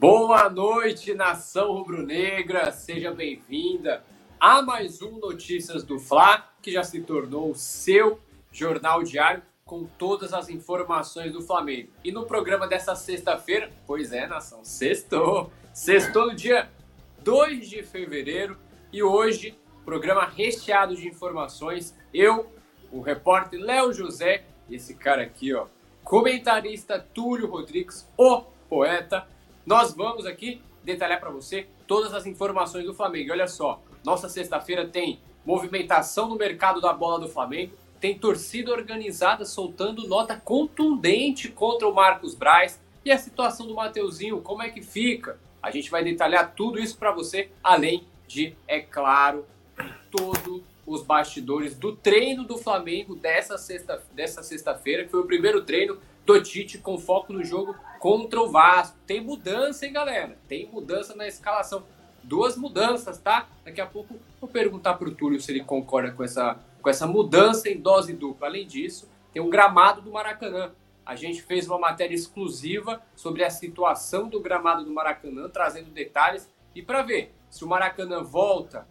Boa noite, nação rubro-negra, seja bem-vinda a mais um Notícias do Fla, que já se tornou o seu jornal diário com todas as informações do Flamengo. E no programa dessa sexta-feira, pois é, nação, sextou, sextou no dia 2 de fevereiro e hoje, programa recheado de informações. Eu, o repórter Léo José, esse cara aqui, ó, comentarista Túlio Rodrigues, o poeta, nós vamos aqui detalhar para você todas as informações do Flamengo. Olha só, nossa sexta-feira tem movimentação no mercado da bola do Flamengo, tem torcida organizada soltando nota contundente contra o Marcos Braz e a situação do Mateuzinho, como é que fica? A gente vai detalhar tudo isso para você, além de, é claro, todos os bastidores do treino do Flamengo dessa sexta dessa sexta-feira, que foi o primeiro treino do Tite com foco no jogo contra o Vasco. Tem mudança, hein, galera? Tem mudança na escalação. Duas mudanças, tá? Daqui a pouco vou perguntar pro Túlio se ele concorda com essa, com essa mudança em dose dupla. Além disso, tem um gramado do Maracanã. A gente fez uma matéria exclusiva sobre a situação do gramado do Maracanã, trazendo detalhes. E para ver se o Maracanã volta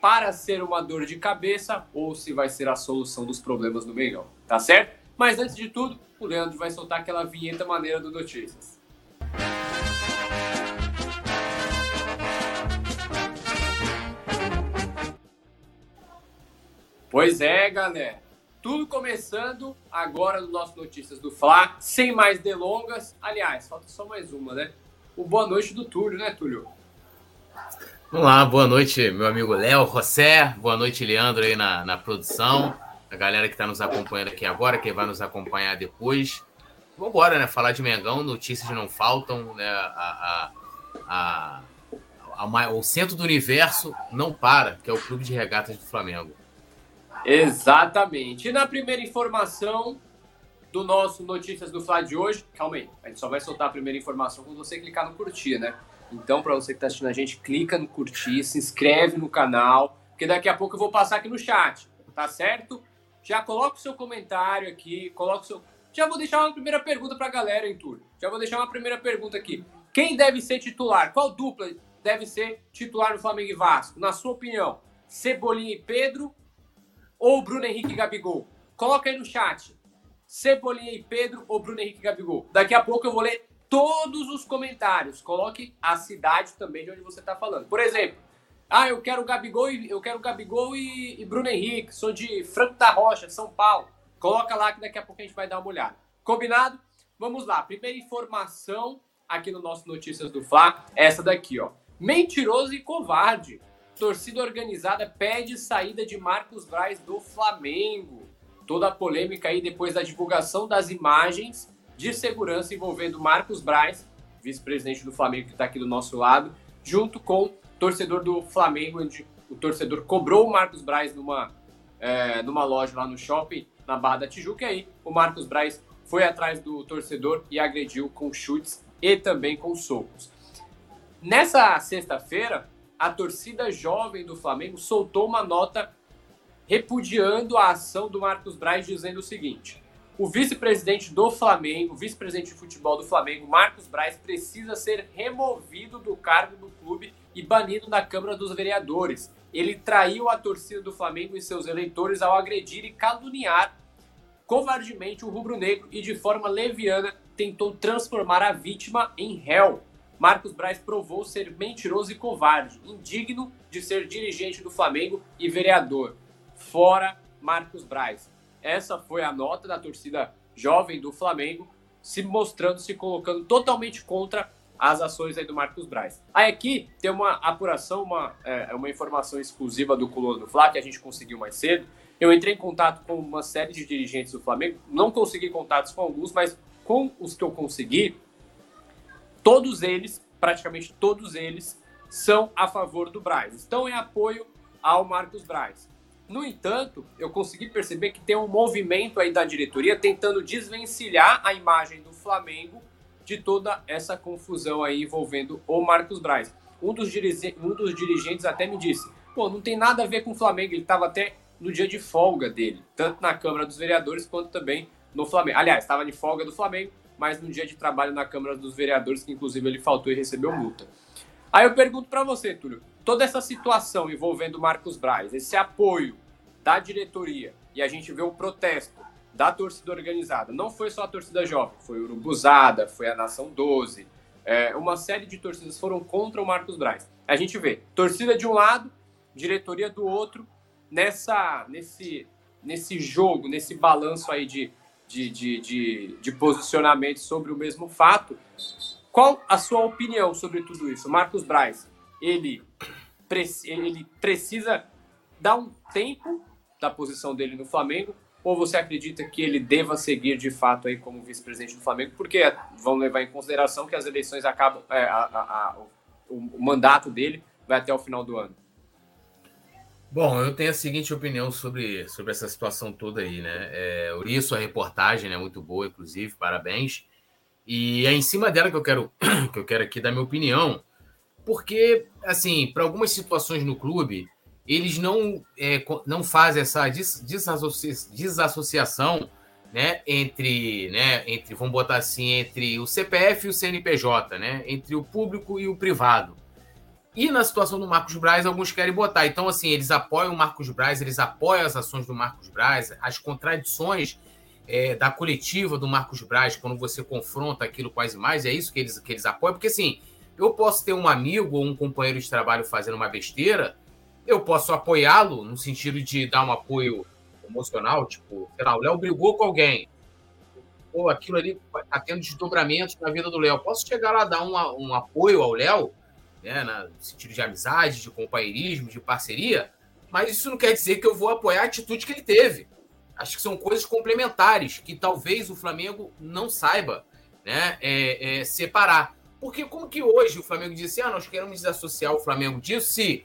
para ser uma dor de cabeça ou se vai ser a solução dos problemas do Mengão. Tá certo? Mas antes de tudo, o Leandro vai soltar aquela vinheta maneira do Notícias. Pois é, galera. Tudo começando agora no nosso Notícias do Fla, sem mais delongas. Aliás, falta só mais uma, né? O boa noite do Túlio, né, Túlio? Vamos lá, boa noite, meu amigo Léo, José, boa noite, Leandro, aí na, na produção a galera que está nos acompanhando aqui agora, quem vai nos acompanhar depois. Vamos embora, né? Falar de Mengão, notícias não faltam, né? A, a, a, a, o centro do universo não para, que é o Clube de Regatas do Flamengo. Exatamente. E na primeira informação do nosso Notícias do Fla de hoje, calma aí, a gente só vai soltar a primeira informação quando você clicar no curtir, né? Então, para você que está assistindo a gente, clica no curtir, se inscreve no canal, porque daqui a pouco eu vou passar aqui no chat, tá certo? Já coloca o seu comentário aqui, coloca o seu. Já vou deixar uma primeira pergunta para a galera, hein, Túlio? Já vou deixar uma primeira pergunta aqui. Quem deve ser titular? Qual dupla deve ser titular no Flamengo e Vasco? Na sua opinião, Cebolinha e Pedro ou Bruno Henrique e Gabigol? Coloca aí no chat. Cebolinha e Pedro ou Bruno Henrique e Gabigol? Daqui a pouco eu vou ler todos os comentários. Coloque a cidade também de onde você está falando. Por exemplo, ah, eu quero Gabigol e eu quero Gabigol e, e Bruno Henrique. Sou de Franco da Rocha, São Paulo. Coloca lá que daqui a pouco a gente vai dar uma olhada. Combinado? Vamos lá. Primeira informação aqui no nosso Notícias do Fla, essa daqui, ó. Mentiroso e covarde. Torcida organizada pede saída de Marcos Braz do Flamengo. Toda a polêmica aí depois da divulgação das imagens de segurança envolvendo Marcos Braz, vice-presidente do Flamengo que está aqui do nosso lado, junto com torcedor do Flamengo, onde o torcedor cobrou o Marcos Braz numa, é, numa loja lá no shopping, na Barra da Tijuca, e aí o Marcos Braz foi atrás do torcedor e agrediu com chutes e também com socos. Nessa sexta-feira, a torcida jovem do Flamengo soltou uma nota repudiando a ação do Marcos Braz, dizendo o seguinte: o vice-presidente do Flamengo, vice-presidente de futebol do Flamengo, Marcos Braz, precisa ser removido do cargo do clube e banido da Câmara dos Vereadores. Ele traiu a torcida do Flamengo e seus eleitores ao agredir e caluniar covardemente o rubro-negro e de forma leviana tentou transformar a vítima em réu. Marcos Braz provou ser mentiroso e covarde, indigno de ser dirigente do Flamengo e vereador. Fora Marcos Braz. Essa foi a nota da torcida jovem do Flamengo, se mostrando, se colocando totalmente contra as ações aí do Marcos Braz. Aí aqui tem uma apuração, uma, é, uma informação exclusiva do Coluna do Fla, que a gente conseguiu mais cedo. Eu entrei em contato com uma série de dirigentes do Flamengo, não consegui contatos com alguns, mas com os que eu consegui, todos eles, praticamente todos eles, são a favor do Braz. Estão em apoio ao Marcos Braz. No entanto, eu consegui perceber que tem um movimento aí da diretoria tentando desvencilhar a imagem do Flamengo de toda essa confusão aí envolvendo o Marcos Braz. Um dos, um dos dirigentes até me disse: pô, não tem nada a ver com o Flamengo, ele estava até no dia de folga dele, tanto na Câmara dos Vereadores quanto também no Flamengo. Aliás, estava de folga do Flamengo, mas no dia de trabalho na Câmara dos Vereadores, que inclusive ele faltou e recebeu multa. Aí eu pergunto para você, Túlio, toda essa situação envolvendo Marcos Braz, esse apoio da diretoria, e a gente vê o protesto da torcida organizada, não foi só a torcida jovem, foi o Urubuzada, foi a Nação 12, é, uma série de torcidas foram contra o Marcos Braz. A gente vê torcida de um lado, diretoria do outro, nessa, nesse, nesse jogo, nesse balanço aí de, de, de, de, de posicionamento sobre o mesmo fato. Qual a sua opinião sobre tudo isso? Marcos Braz, ele, ele precisa dar um tempo da posição dele no Flamengo ou você acredita que ele deva seguir de fato aí como vice-presidente do Flamengo? Porque vão levar em consideração que as eleições acabam, é, a, a, a, o, o mandato dele vai até o final do ano. Bom, eu tenho a seguinte opinião sobre, sobre essa situação toda aí, né? É, eu li sua reportagem, né? Muito boa, inclusive, parabéns. E é em cima dela que eu quero que eu quero aqui dar minha opinião, porque assim, para algumas situações no clube, eles não é, não fazem essa desassociação, né, entre, né, entre, vamos botar assim, entre o CPF e o CNPJ, né, entre o público e o privado. E na situação do Marcos Braz, alguns querem botar. Então, assim, eles apoiam o Marcos Braz, eles apoiam as ações do Marcos Braz, as contradições é, da coletiva do Marcos Braz, quando você confronta aquilo com as imagens, é isso que eles, que eles apoiam. Porque, assim, eu posso ter um amigo ou um companheiro de trabalho fazendo uma besteira, eu posso apoiá-lo no sentido de dar um apoio emocional, tipo, sei lá, o Léo brigou com alguém, ou aquilo ali está tendo desdobramentos na vida do Léo. Posso chegar lá dar um, apoio ao Léo, né, no sentido de amizade, de companheirismo, de parceria, mas isso não quer dizer que eu vou apoiar a atitude que ele teve. Acho que são coisas complementares que talvez o Flamengo não saiba né, é, é, separar. Porque como que hoje o Flamengo disse, ah, nós queremos desassociar o Flamengo disso, se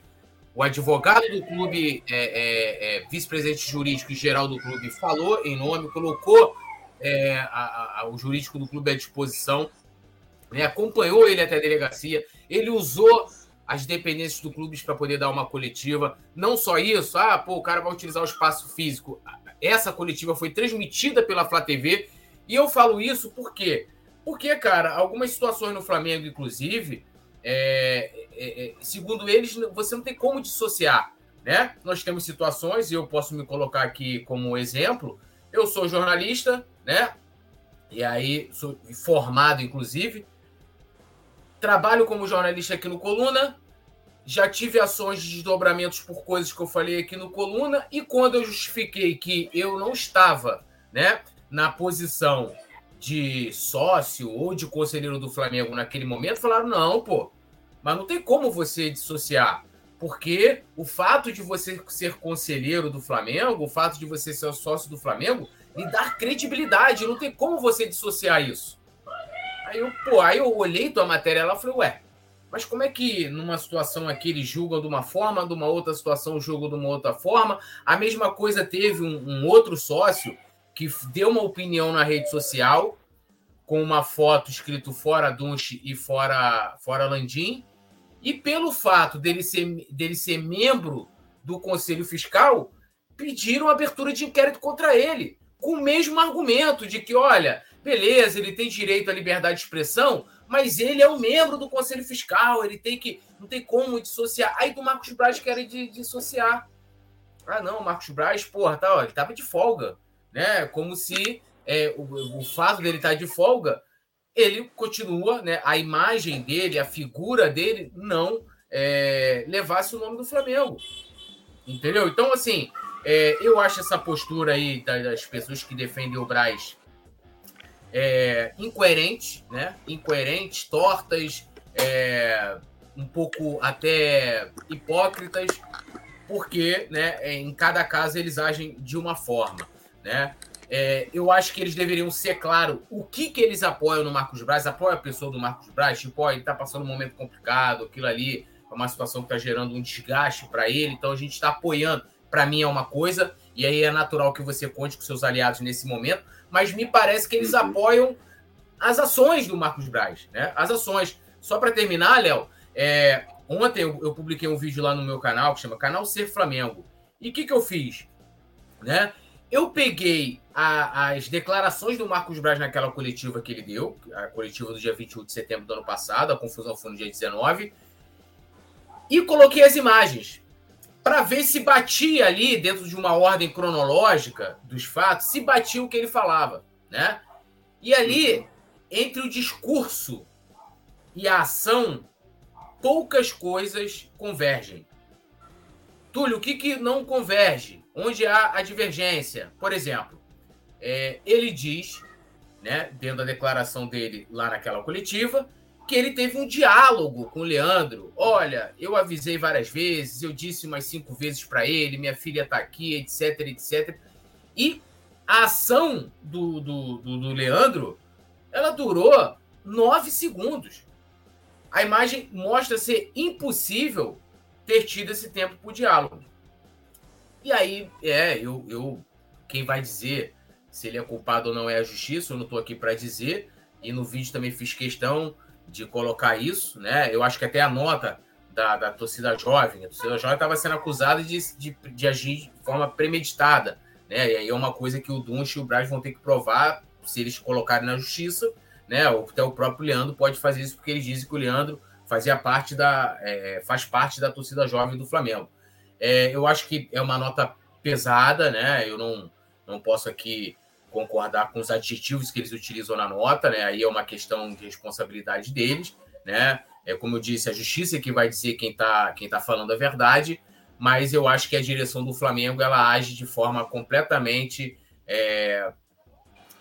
o advogado do clube, é, é, é vice-presidente jurídico e geral do clube, falou em nome, colocou é, a, a, o jurídico do clube à disposição né, acompanhou ele até a delegacia, ele usou as dependências do clube para poder dar uma coletiva. Não só isso, ah, pô, o cara vai utilizar o espaço físico. Essa coletiva foi transmitida pela Flá TV e eu falo isso por quê? Porque, cara, algumas situações no Flamengo, inclusive, é, é, é, segundo eles, você não tem como dissociar. Né? Nós temos situações, e eu posso me colocar aqui como exemplo. Eu sou jornalista, né? E aí sou formado, inclusive, Trabalho como jornalista aqui no Coluna. Já tive ações de desdobramentos por coisas que eu falei aqui no Coluna. E quando eu justifiquei que eu não estava né, na posição de sócio ou de conselheiro do Flamengo naquele momento, falaram: não, pô, mas não tem como você dissociar. Porque o fato de você ser conselheiro do Flamengo, o fato de você ser sócio do Flamengo, lhe dá credibilidade. Não tem como você dissociar isso. Aí eu, pô, aí eu olhei tua matéria lá e falei, ué, mas como é que numa situação aqui eles julgam de uma forma, de uma outra situação julgam de uma outra forma? A mesma coisa teve um, um outro sócio que deu uma opinião na rede social com uma foto escrito fora Dunche e fora, fora Landim. E pelo fato dele ser, dele ser membro do Conselho Fiscal, pediram abertura de inquérito contra ele, com o mesmo argumento de que, olha, Beleza, ele tem direito à liberdade de expressão, mas ele é um membro do Conselho Fiscal, ele tem que. Não tem como dissociar. Aí do Marcos Braz querem dissociar. Ah, não, Marcos Braz, porra, tá, ó, ele tava de folga. Né? Como se é, o, o fato dele estar tá de folga, ele continua, né? A imagem dele, a figura dele, não é, levasse o nome do Flamengo. Entendeu? Então, assim, é, eu acho essa postura aí das pessoas que defendem o Braz é, incoerentes, né? Incoerentes, tortas, é, um pouco até hipócritas, porque, né? Em cada caso eles agem de uma forma, né? É, eu acho que eles deveriam ser claro o que, que eles apoiam no Marcos Braz, apoia a pessoa do Marcos Braz, tipo, ó, ele está passando um momento complicado, aquilo ali é uma situação que está gerando um desgaste para ele, então a gente está apoiando. Para mim é uma coisa, e aí é natural que você conte com seus aliados nesse momento, mas me parece que eles uhum. apoiam as ações do Marcos Braz, né? As ações. Só para terminar, Léo, é, ontem eu, eu, publiquei um vídeo lá no meu canal que chama Canal Ser Flamengo. E o que, que eu fiz? Né? Eu peguei a, as declarações do Marcos Braz naquela coletiva que ele deu, a coletiva do dia 21 de setembro do ano passado, a confusão foi no dia 19, e coloquei as imagens para ver se batia ali, dentro de uma ordem cronológica dos fatos, se batia o que ele falava, né? E ali, entre o discurso e a ação, poucas coisas convergem. Túlio, o que, que não converge? Onde há a divergência? Por exemplo, é, ele diz, né, dentro da declaração dele lá naquela coletiva, que ele teve um diálogo com o Leandro. Olha, eu avisei várias vezes, eu disse umas cinco vezes para ele, minha filha está aqui, etc, etc. E a ação do, do, do, do Leandro, ela durou nove segundos. A imagem mostra ser impossível ter tido esse tempo para o diálogo. E aí, é, eu, eu, quem vai dizer se ele é culpado ou não é a justiça, eu não estou aqui para dizer, e no vídeo também fiz questão de colocar isso, né? Eu acho que até a nota da, da torcida jovem, a torcida jovem estava sendo acusada de, de, de, agir de forma premeditada, né? E aí é uma coisa que o Dunst e o Braz vão ter que provar se eles colocarem na justiça, né? Ou até o próprio Leandro pode fazer isso, porque eles dizem que o Leandro fazia parte da, é, faz parte da torcida jovem do Flamengo. É, eu acho que é uma nota pesada, né? Eu não, não posso aqui concordar com os adjetivos que eles utilizam na nota, né? Aí é uma questão de responsabilidade deles, né? É como eu disse, a justiça é que vai dizer quem está quem tá falando a verdade, mas eu acho que a direção do Flamengo ela age de forma completamente é,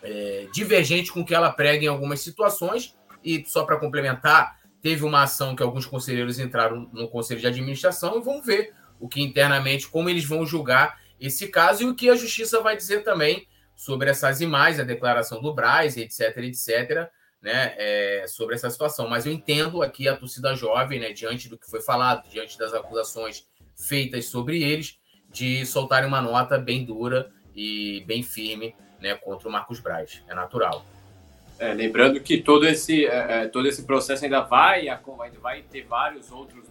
é, divergente com o que ela prega em algumas situações. E só para complementar, teve uma ação que alguns conselheiros entraram no conselho de administração e vamos ver o que internamente, como eles vão julgar esse caso e o que a justiça vai dizer também sobre essas imagens, a declaração do Braz, etc, etc, né, é, sobre essa situação. Mas eu entendo aqui a torcida jovem, né, diante do que foi falado, diante das acusações feitas sobre eles, de soltarem uma nota bem dura e bem firme né, contra o Marcos Braz. É natural. É, lembrando que todo esse, é, é todo esse processo ainda vai, ainda vai ter vários outros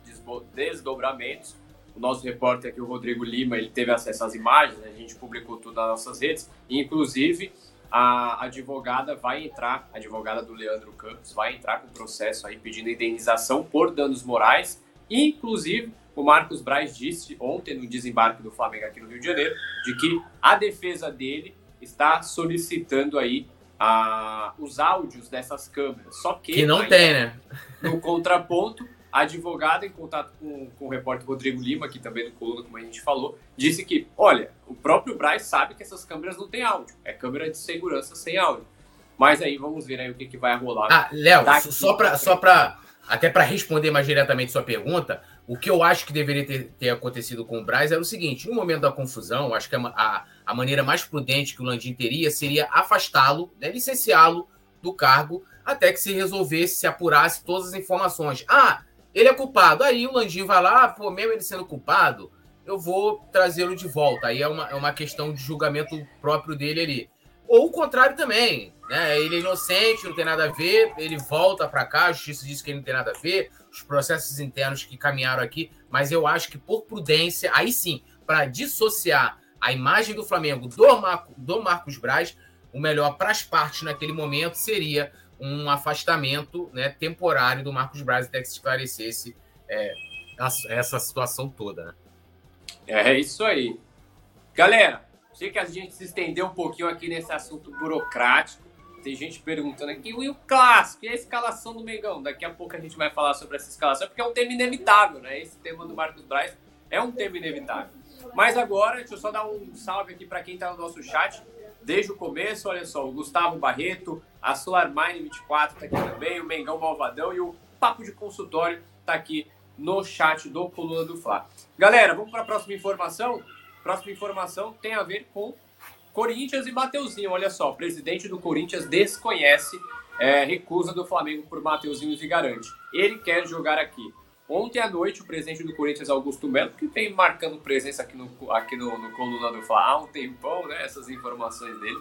desdobramentos. O nosso repórter aqui, o Rodrigo Lima, ele teve acesso às imagens, né? a gente publicou tudo nas nossas redes, inclusive a advogada vai entrar, a advogada do Leandro Campos, vai entrar com processo aí pedindo indenização por danos morais, inclusive o Marcos Braz disse ontem no desembarque do Flamengo aqui no Rio de Janeiro, de que a defesa dele está solicitando aí a, os áudios dessas câmeras. Só que. Que não tem, né? No contraponto, a advogada, em contato com, com o repórter Rodrigo Lima, aqui também do Coluna, como a gente falou, disse que, olha, o próprio Braz sabe que essas câmeras não têm áudio. É câmera de segurança sem áudio. Mas aí vamos ver aí o que, que vai rolar. Ah, Léo, só para só para até para responder mais diretamente sua pergunta, o que eu acho que deveria ter, ter, acontecido com o Braz era o seguinte: no momento da confusão, acho que a, a, a maneira mais prudente que o Landim teria seria afastá-lo, né, licenciá-lo do cargo, até que se resolvesse, se apurasse todas as informações. Ah, ele é culpado. Aí o Landim vai lá, pô, mesmo ele sendo culpado, eu vou trazê-lo de volta. Aí é uma, é uma questão de julgamento próprio dele ali. Ou o contrário também, né? Ele é inocente, não tem nada a ver, ele volta para cá, a justiça diz que ele não tem nada a ver, os processos internos que caminharam aqui, mas eu acho que por prudência, aí sim, para dissociar a imagem do Flamengo do, Marco, do Marcos Braz, o melhor para as partes naquele momento seria um afastamento né, temporário do Marcos Braz até que se esclarecesse é, essa situação toda. Né? É isso aí. Galera, sei que a gente se estendeu um pouquinho aqui nesse assunto burocrático. Tem gente perguntando aqui, e o clássico, e a escalação do Megão? Daqui a pouco a gente vai falar sobre essa escalação, porque é um tema inevitável, né? Esse tema do Marcos Braz é um tema inevitável. Mas agora, deixa eu só dar um salve aqui para quem está no nosso chat desde o começo. Olha só, o Gustavo Barreto, a Solar Mine 24 está aqui também, o Mengão Malvadão e o Papo de Consultório está aqui no chat do Coluna do Fla. Galera, vamos para a próxima informação? Próxima informação tem a ver com Corinthians e Mateuzinho. Olha só, o presidente do Corinthians desconhece é, recusa do Flamengo por Mateuzinho e garante. Ele quer jogar aqui. Ontem à noite, o presidente do Corinthians, Augusto Melo, que vem marcando presença aqui no, aqui no, no Coluna do Fla há um tempão, né? Essas informações dele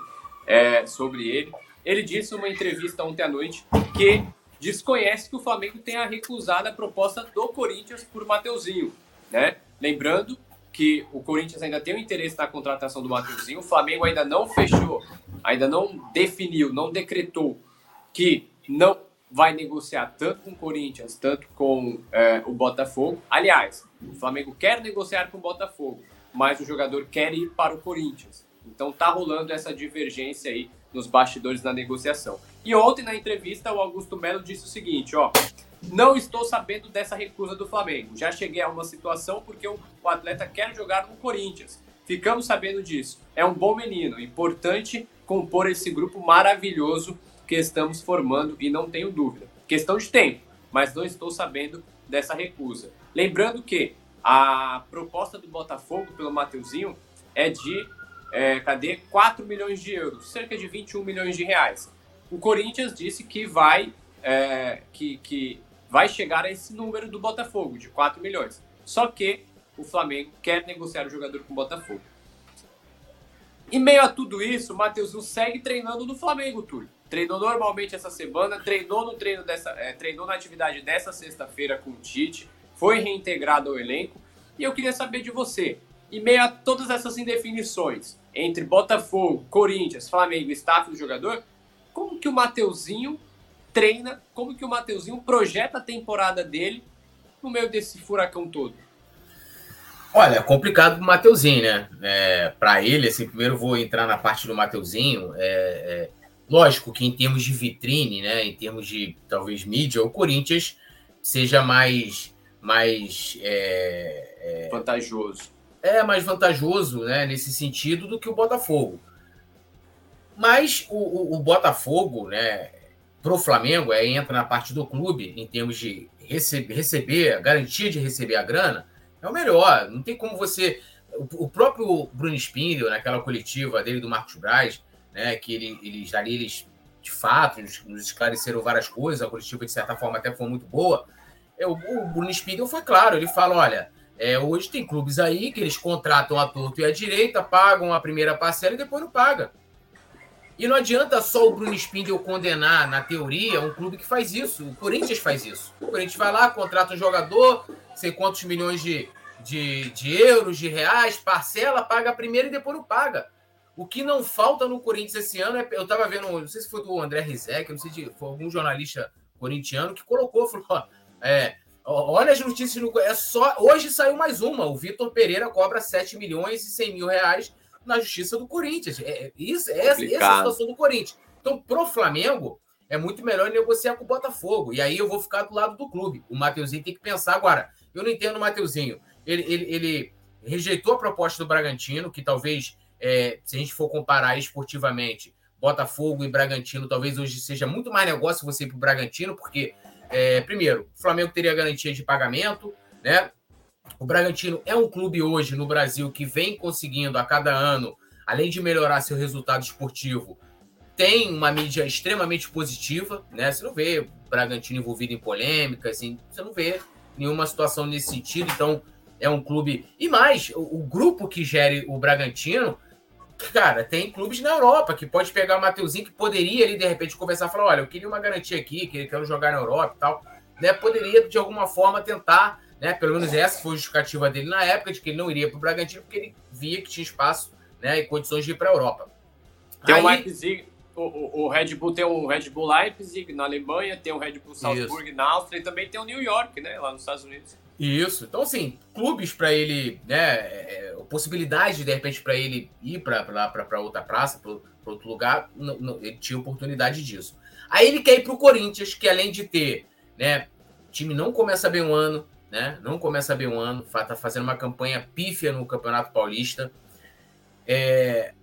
é, sobre ele. Ele disse numa entrevista ontem à noite que desconhece que o Flamengo tenha recusado a proposta do Corinthians por Mateuzinho, né? Lembrando que o Corinthians ainda tem o interesse na contratação do Mateuzinho, o Flamengo ainda não fechou, ainda não definiu, não decretou que não vai negociar tanto com o Corinthians, tanto com é, o Botafogo. Aliás, o Flamengo quer negociar com o Botafogo, mas o jogador quer ir para o Corinthians. Então tá rolando essa divergência aí nos bastidores da negociação. E ontem na entrevista o Augusto Melo disse o seguinte, ó, não estou sabendo dessa recusa do Flamengo. Já cheguei a uma situação porque o atleta quer jogar no Corinthians. Ficamos sabendo disso. É um bom menino, importante compor esse grupo maravilhoso que estamos formando e não tenho dúvida. Questão de tempo, mas não estou sabendo dessa recusa. Lembrando que a proposta do Botafogo pelo Mateuzinho é de, é, cadê? 4 milhões de euros, cerca de 21 milhões de reais. O Corinthians disse que vai, é, que, que vai chegar a esse número do Botafogo, de 4 milhões. Só que o Flamengo quer negociar o jogador com o Botafogo. Em meio a tudo isso, o Mateuzinho segue treinando no Flamengo, Túlio treinou normalmente essa semana, treinou no treino dessa, é, treinou na atividade dessa sexta-feira com o Tite, foi reintegrado ao elenco. E eu queria saber de você, em meio a todas essas indefinições entre Botafogo, Corinthians, Flamengo staff do jogador, como que o Mateuzinho treina, como que o Mateuzinho projeta a temporada dele no meio desse furacão todo? Olha, é complicado pro Mateuzinho, né? É, para ele, assim, primeiro vou entrar na parte do Mateuzinho. É, é, Lógico que em termos de vitrine, né, em termos de talvez mídia, o Corinthians seja mais mais é, é, vantajoso. É mais vantajoso, né, nesse sentido do que o Botafogo. Mas o, o, o Botafogo, né, pro Flamengo, é, entra na parte do clube em termos de receber, receber, garantia de receber a grana, é o melhor. Não tem como você. O, o próprio Bruno Spindel, naquela coletiva dele do Marcos Braz, né, que ele, eles ali, eles, de fato, nos esclareceram várias coisas, a coletiva, de certa forma, até foi muito boa. É, o, o Bruno Spindel foi claro, ele fala, olha, é, hoje tem clubes aí que eles contratam a torto e a direita, pagam a primeira parcela e depois não paga. E não adianta só o Bruno Spindel condenar, na teoria, um clube que faz isso. O Corinthians faz isso. O Corinthians vai lá, contrata um jogador, sei quantos milhões de, de, de euros, de reais, parcela, paga a primeira e depois não paga. O que não falta no Corinthians esse ano é. Eu estava vendo, não sei se foi do André Rizek, não sei se foi algum jornalista corintiano que colocou, falou: ó, é, olha as notícias no. É só, hoje saiu mais uma. O Vitor Pereira cobra 7 milhões e 100 mil reais na justiça do Corinthians. É, é isso, é essa, essa é a situação do Corinthians. Então, pro Flamengo, é muito melhor negociar com o Botafogo. E aí eu vou ficar do lado do clube. O Mateuzinho tem que pensar agora. Eu não entendo o Mateuzinho. Ele, ele, ele rejeitou a proposta do Bragantino, que talvez é, se a gente for comparar esportivamente, Botafogo e Bragantino, talvez hoje seja muito mais negócio você ir para o Bragantino, porque, é, primeiro, o Flamengo teria garantia de pagamento, né? O Bragantino é um clube hoje no Brasil que vem conseguindo a cada ano, além de melhorar seu resultado esportivo, tem uma mídia extremamente positiva, né? Você não vê o Bragantino envolvido em polêmica, assim, você não vê nenhuma situação nesse sentido. Então, é um clube. E mais, o, o grupo que gere o Bragantino cara, tem clubes na Europa que pode pegar o Mateuzinho que poderia ali, de repente, conversar falar: olha, eu queria uma garantia aqui, que quero jogar na Europa e tal. Né? Poderia, de alguma forma, tentar, né? Pelo menos essa foi a justificativa dele na época, de que ele não iria para o Bragantino, porque ele via que tinha espaço né, e condições de ir para a Europa. Tem Aí... o Leipzig, o, o, Red Bull tem o Red Bull Leipzig na Alemanha, tem o Red Bull Salzburg Isso. na Áustria e também tem o New York, né? Lá nos Estados Unidos. Isso. Então, assim, clubes para ele, né? É, é possibilidade, de repente, para ele ir para outra praça, para outro lugar, não, não, ele tinha oportunidade disso. Aí ele quer ir para o Corinthians, que além de ter, né? O time não começa bem um ano, né? Não começa bem um ano, tá fazendo uma campanha pífia no Campeonato Paulista. É,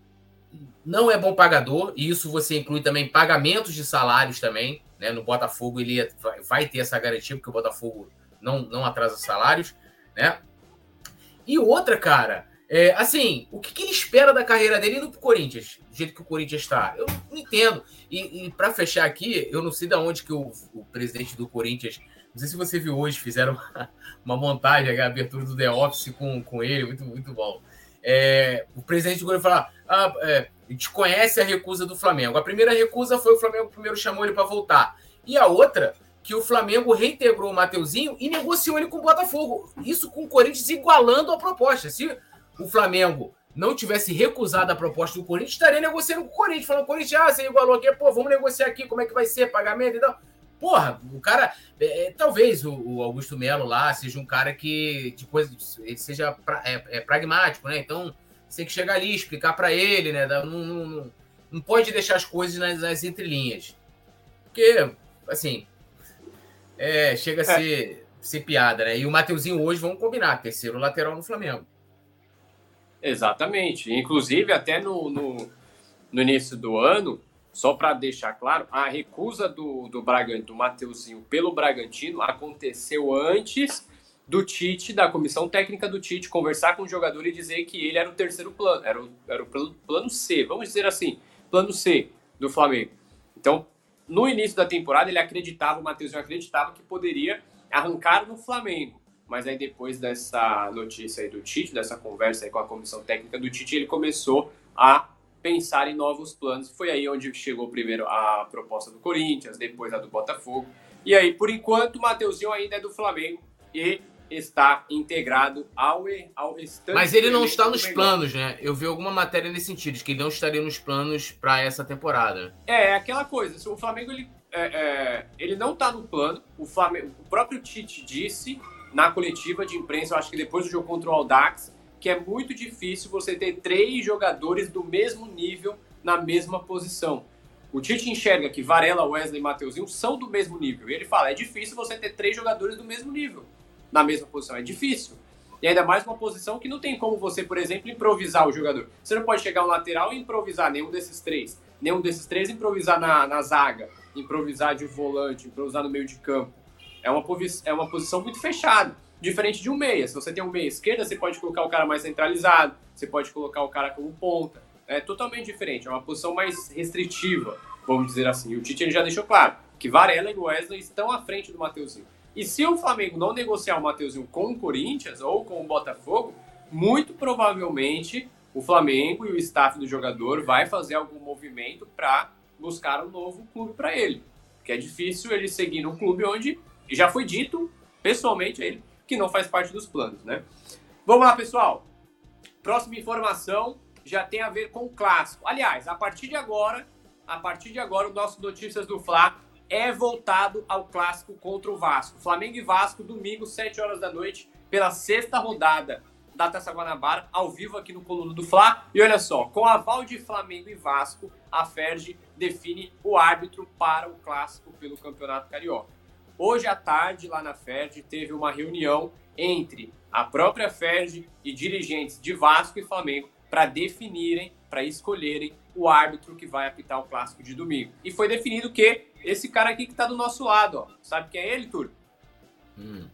não é bom pagador, e isso você inclui também pagamentos de salários também. Né? No Botafogo ele vai ter essa garantia, porque o Botafogo não, não atrasa salários, né? E outra, cara, é, assim, o que, que, ele espera da carreira dele indo pro Corinthians, do jeito que o Corinthians está? Eu não entendo. E, e para fechar aqui, eu não sei de onde que o, o, presidente do Corinthians, não sei se você viu hoje, fizeram uma, uma montagem, a abertura do The Office com, com ele, muito, muito bom. É, o presidente do Corinthians falou: ah, é, a gente conhece a recusa do Flamengo. A primeira recusa foi o Flamengo primeiro chamou ele para voltar. E a outra que o Flamengo reintegrou o Mateuzinho e negociou ele com o Botafogo. Isso com o Corinthians igualando a proposta. Se o Flamengo não tivesse recusado a proposta do Corinthians, estaria negociando com o Corinthians, falando, Corinthians, ah, você igualou aqui, pô, vamos negociar aqui, como é que vai ser, pagamento e tal. Porra, o cara. É, é talvez o, o, Augusto Melo lá seja um cara que depois ele seja pra, é, é, pragmático, né? Então, você tem que chegar ali, explicar para ele, né? Não, não, não, não, pode deixar as coisas nas, nas entrelinhas. Porque, assim, é, chega a é. ser, ser piada, né? E o Mateuzinho hoje, vamos combinar, terceiro lateral no Flamengo. Exatamente. Inclusive, até no, no, no início do ano, só para deixar claro, a recusa do, do do Mateuzinho pelo Bragantino aconteceu antes do Tite, da comissão técnica do Tite, conversar com o jogador e dizer que ele era o terceiro plano, era o, era o plano, plano C, vamos dizer assim, plano C do Flamengo. Então, no início da temporada, ele acreditava, o Matheusinho acreditava que poderia arrancar no Flamengo. Mas aí depois dessa notícia aí do Tite, dessa conversa aí com a comissão técnica do Tite, ele começou a pensar em novos planos. Foi aí onde chegou primeiro a proposta do Corinthians, depois a do Botafogo. E aí, por enquanto, o Mateuzinho ainda é do Flamengo e está integrado ao, ao restante. Mas ele não está nos planos, né? Eu vi alguma matéria nesse sentido, de que ele não estaria nos planos para essa temporada. É, é, aquela coisa. O Flamengo ele, é, é, ele não está no plano. O, Flamengo, o próprio Tite disse na coletiva de imprensa, eu acho que depois do jogo contra o Aldax, que é muito difícil você ter três jogadores do mesmo nível na mesma posição. O Tite enxerga que Varela, Wesley e Mateuzinho são do mesmo nível. E ele fala: é difícil você ter três jogadores do mesmo nível na mesma posição. É difícil. E ainda mais uma posição que não tem como você, por exemplo, improvisar o jogador. Você não pode chegar um lateral e improvisar nenhum desses três. Nenhum desses três improvisar na, na zaga, improvisar de volante, improvisar no meio de campo. É uma, é uma posição muito fechada. Diferente de um meia. Se você tem um meia esquerda, você pode colocar o cara mais centralizado, você pode colocar o cara como ponta. É totalmente diferente. É uma posição mais restritiva, vamos dizer assim. E o Tite já deixou claro que Varela e Wesley estão à frente do Mateuzinho. E se o Flamengo não negociar o Mateuzinho com o Corinthians ou com o Botafogo, muito provavelmente o Flamengo e o staff do jogador vai fazer algum movimento para buscar um novo clube para ele. Porque é difícil ele seguir num clube onde já foi dito pessoalmente ele que não faz parte dos planos, né? Vamos lá, pessoal. Próxima informação já tem a ver com o clássico. Aliás, a partir de agora, a partir de agora, o nosso Notícias do Fla é voltado ao clássico contra o Vasco. Flamengo e Vasco, domingo, 7 horas da noite, pela sexta rodada da Taça Guanabara, ao vivo aqui no Coluna do Fla. E olha só, com aval de Flamengo e Vasco, a Ferdi define o árbitro para o clássico pelo Campeonato Carioca. Hoje à tarde, lá na Ferdi, teve uma reunião entre a própria Ferdi e dirigentes de Vasco e Flamengo para definirem, para escolherem o árbitro que vai apitar o clássico de domingo. E foi definido que esse cara aqui que está do nosso lado, ó, sabe quem é ele, Túlio? Hum.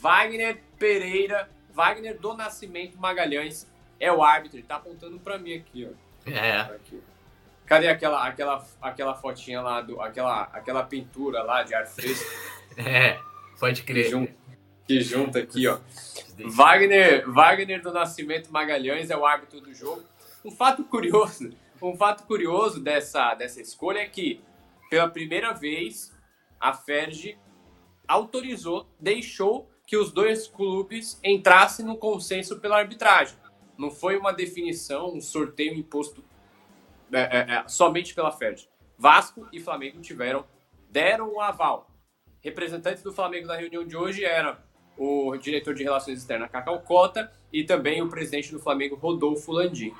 Wagner Pereira, Wagner do Nascimento Magalhães é o árbitro. Ele tá apontando para mim aqui, ó. É. Aqui. Cadê aquela, aquela, aquela fotinha lá, do, aquela, aquela pintura lá de ar fresco? é, pode crer. Que junta, que junta aqui, ó. Wagner, Wagner do Nascimento Magalhães é o árbitro do jogo. Um fato curioso, um fato curioso dessa, dessa escolha é que pela primeira vez, a Ferg autorizou, deixou que os dois clubes entrassem no consenso pela arbitragem. Não foi uma definição, um sorteio imposto é, é, é, somente pela Ferg. Vasco e Flamengo tiveram, deram um aval. Representantes do Flamengo na reunião de hoje eram o diretor de Relações Externas, Cacau Cota, e também o presidente do Flamengo, Rodolfo Landim.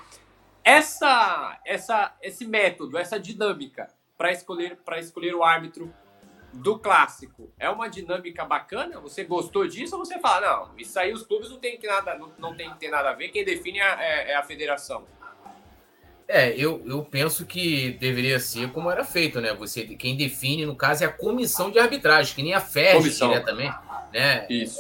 Essa, essa, esse método, essa dinâmica para escolher, escolher o árbitro do clássico. É uma dinâmica bacana? Você gostou disso ou você fala, não, isso aí os clubes não tem que, nada, não, não tem que ter nada a ver, quem define é, é a federação? É, eu, eu penso que deveria ser como era feito, né? Você, quem define, no caso, é a comissão de arbitragem, que nem a FED diretamente. Né? Isso.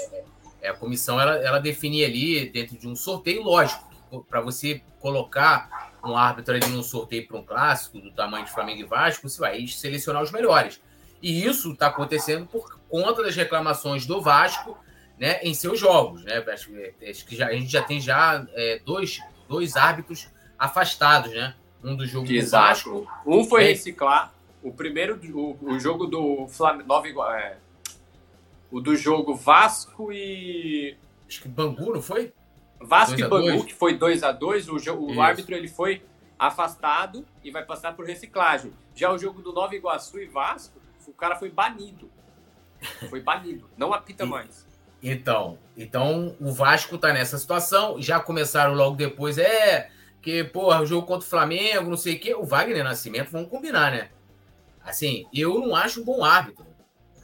É, a comissão ela, ela definia ali dentro de um sorteio, lógico, para você colocar um árbitro ali num sorteio para um clássico do tamanho de Flamengo e Vasco, você vai selecionar os melhores. E isso está acontecendo por conta das reclamações do Vasco né, em seus jogos. Né? Acho, acho que já, a gente já tem já é, dois, dois árbitros afastados, né? Um do jogo do Vasco. Um foi é, reciclar. o primeiro, o, o jogo do Flamengo, é, o do jogo Vasco e... Acho que Bangu, não foi? Vasco e Bangu, que foi 2 a 2 o, o árbitro ele foi afastado e vai passar por reciclagem. Já o jogo do Nova Iguaçu e Vasco, o cara foi banido. Foi banido, não apita mais. Então, então o Vasco tá nessa situação, já começaram logo depois, é que, porra, o jogo contra o Flamengo, não sei o quê, o Wagner Nascimento, vamos combinar, né? Assim, eu não acho um bom árbitro.